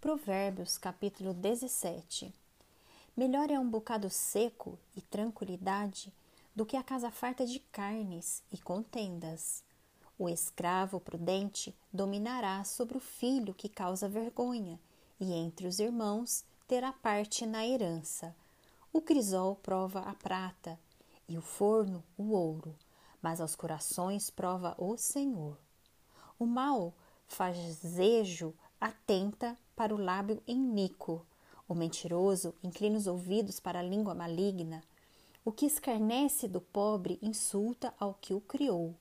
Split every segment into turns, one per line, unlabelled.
Provérbios, capítulo 17. Melhor é um bocado seco e tranquilidade do que a casa farta de carnes e contendas. O escravo prudente dominará sobre o filho que causa vergonha, e entre os irmãos terá parte na herança. O crisol prova a prata, e o forno o ouro, mas aos corações prova o Senhor. O mal fazejo atenta para o lábio iníquo. O mentiroso inclina os ouvidos para a língua maligna. O que escarnece do pobre insulta ao que o criou.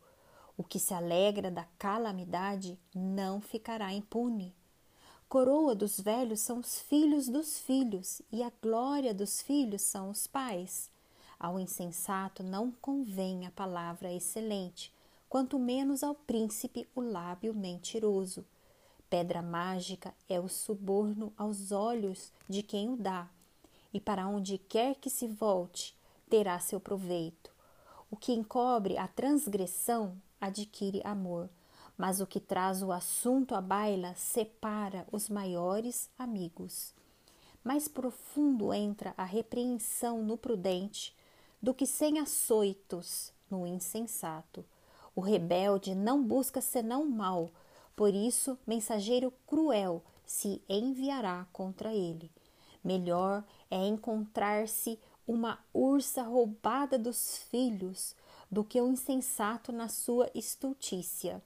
O que se alegra da calamidade não ficará impune. Coroa dos velhos são os filhos dos filhos, e a glória dos filhos são os pais. Ao insensato não convém a palavra excelente, quanto menos ao príncipe o lábio mentiroso. Pedra mágica é o suborno aos olhos de quem o dá, e para onde quer que se volte, terá seu proveito. O que encobre a transgressão adquire amor, mas o que traz o assunto à baila separa os maiores amigos. Mais profundo entra a repreensão no prudente do que sem açoitos no insensato. O rebelde não busca senão mal, por isso mensageiro cruel se enviará contra ele. Melhor é encontrar-se uma ursa roubada dos filhos do que um insensato na sua estultícia.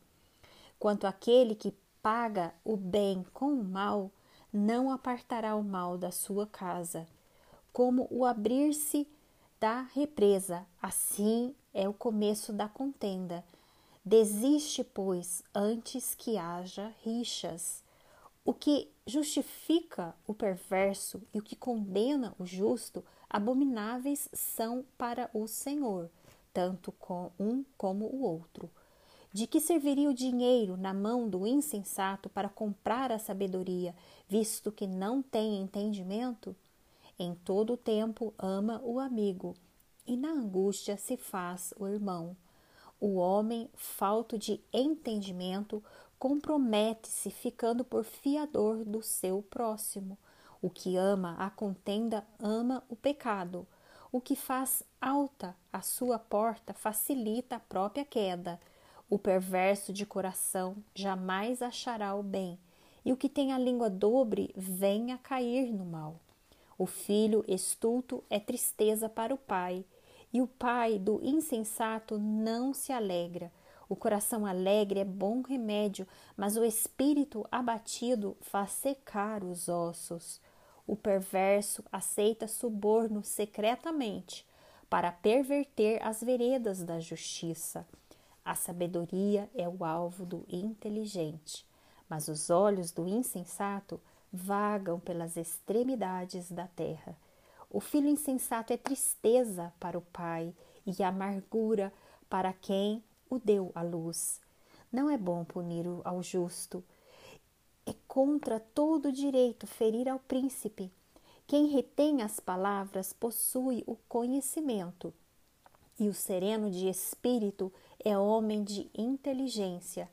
Quanto aquele que paga o bem com o mal, não apartará o mal da sua casa. Como o abrir-se da represa, assim é o começo da contenda. Desiste, pois, antes que haja rixas. O que justifica o perverso e o que condena o justo, abomináveis são para o Senhor, tanto com um como o outro. De que serviria o dinheiro na mão do insensato para comprar a sabedoria, visto que não tem entendimento? Em todo o tempo ama o amigo, e na angústia se faz o irmão. O homem, falto de entendimento, compromete-se ficando por fiador do seu próximo. O que ama a contenda ama o pecado. O que faz alta a sua porta facilita a própria queda. O perverso de coração jamais achará o bem, e o que tem a língua dobre vem a cair no mal. O filho estulto é tristeza para o pai, e o pai do insensato não se alegra. O coração alegre é bom remédio, mas o espírito abatido faz secar os ossos. O perverso aceita suborno secretamente para perverter as veredas da justiça. A sabedoria é o alvo do inteligente, mas os olhos do insensato vagam pelas extremidades da terra. O filho insensato é tristeza para o pai e amargura para quem o deu à luz. Não é bom punir ao justo. É contra todo direito ferir ao príncipe. Quem retém as palavras possui o conhecimento, e o sereno de espírito é homem de inteligência.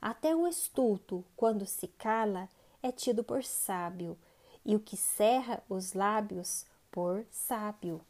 Até o estulto, quando se cala, é tido por sábio, e o que cerra os lábios por sábio.